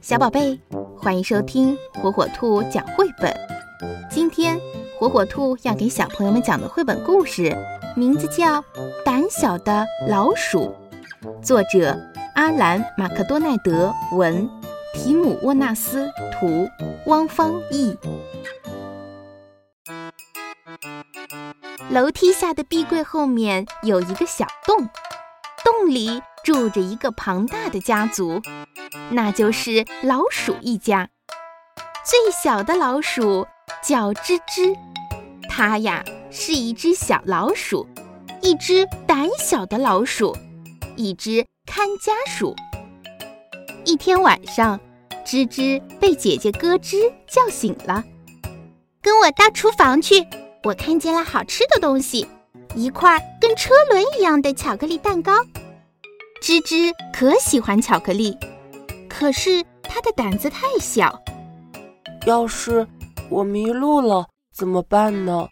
小宝贝，欢迎收听火火兔讲绘本。今天，火火兔要给小朋友们讲的绘本故事，名字叫《胆小的老鼠》，作者阿兰·马克多奈德文，提姆·沃纳斯图，汪芳译。楼梯下的壁柜后面有一个小洞，洞里住着一个庞大的家族。那就是老鼠一家，最小的老鼠叫吱吱，它呀是一只小老鼠，一只胆小的老鼠，一只看家鼠。一天晚上，吱吱被姐姐咯吱叫醒了，跟我到厨房去，我看见了好吃的东西，一块跟车轮一样的巧克力蛋糕。吱吱可喜欢巧克力。可是他的胆子太小。要是我迷路了怎么办呢？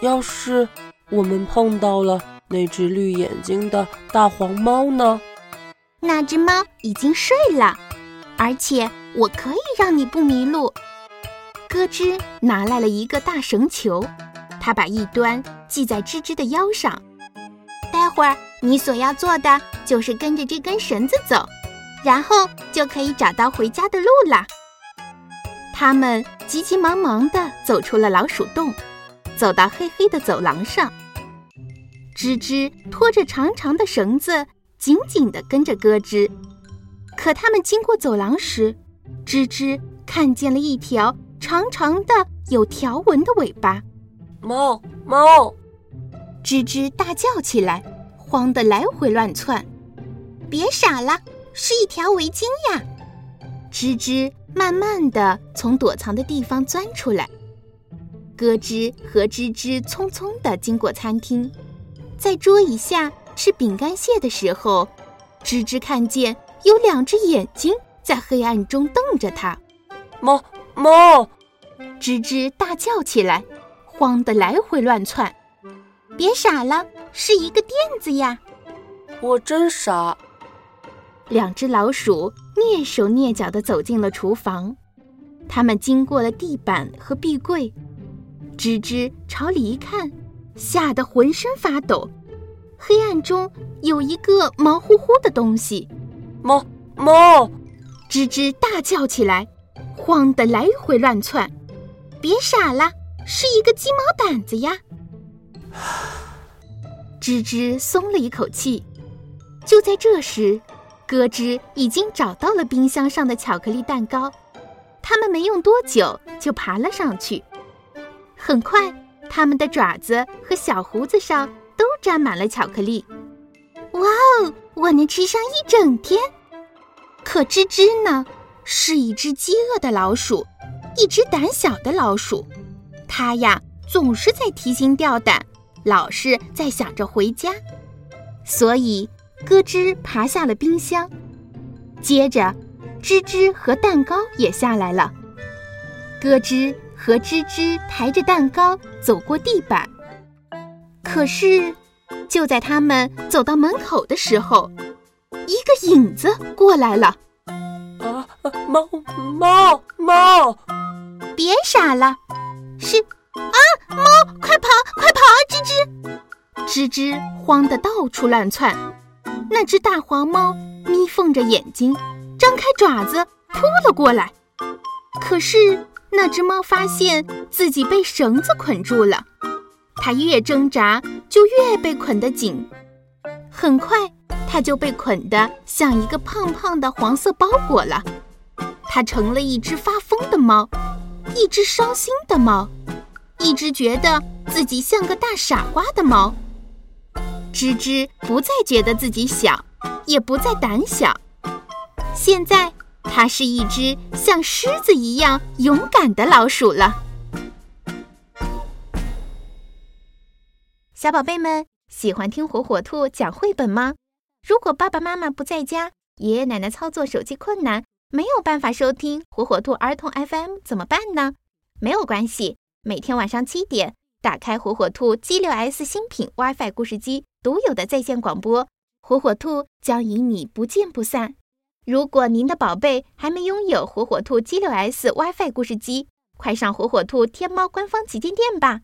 要是我们碰到了那只绿眼睛的大黄猫呢？那只猫已经睡了，而且我可以让你不迷路。咯吱拿来了一个大绳球，他把一端系在吱吱的腰上。待会儿你所要做的就是跟着这根绳子走。然后就可以找到回家的路啦。他们急急忙忙地走出了老鼠洞，走到黑黑的走廊上。吱吱拖着长长的绳子，紧紧地跟着咯吱。可他们经过走廊时，吱吱看见了一条长长的、有条纹的尾巴。猫猫！吱吱大叫起来，慌得来回乱窜。别傻了！是一条围巾呀！吱吱慢慢的从躲藏的地方钻出来。咯吱和吱吱匆匆的经过餐厅，在桌椅下吃饼干屑的时候，吱吱看见有两只眼睛在黑暗中瞪着它。猫猫！吱吱大叫起来，慌得来回乱窜。别傻了，是一个垫子呀！我真傻。两只老鼠蹑手蹑脚地走进了厨房，它们经过了地板和壁柜，吱吱朝里一看，吓得浑身发抖。黑暗中有一个毛乎乎的东西，猫猫！吱吱大叫起来，慌得来回乱窜。别傻了，是一个鸡毛掸子呀！吱吱松了一口气。就在这时。咯吱已经找到了冰箱上的巧克力蛋糕，他们没用多久就爬了上去。很快，他们的爪子和小胡子上都沾满了巧克力。哇哦，我能吃上一整天！可吱吱呢，是一只饥饿的老鼠，一只胆小的老鼠。它呀，总是在提心吊胆，老是在想着回家，所以。咯吱爬下了冰箱，接着，吱吱和蛋糕也下来了。咯吱和吱吱抬着蛋糕走过地板，可是，就在他们走到门口的时候，一个影子过来了。啊，猫猫猫！别傻了，是啊，猫，快跑，快跑啊，吱吱！吱吱慌得到处乱窜。那只大黄猫眯缝着眼睛，张开爪子扑了过来。可是那只猫发现自己被绳子捆住了，它越挣扎就越被捆得紧。很快，它就被捆得像一个胖胖的黄色包裹了。它成了一只发疯的猫，一只伤心的猫，一只觉得自己像个大傻瓜的猫。吱吱不再觉得自己小，也不再胆小。现在，它是一只像狮子一样勇敢的老鼠了。小宝贝们喜欢听火火兔讲绘本吗？如果爸爸妈妈不在家，爷爷奶奶操作手机困难，没有办法收听火火兔儿童 FM 怎么办呢？没有关系，每天晚上七点，打开火火兔 G 六 S 新品 WiFi 故事机。独有的在线广播，火火兔将与你不见不散。如果您的宝贝还没拥有火火兔 G 六 S WiFi 故事机，快上火火兔天猫官方旗舰店吧！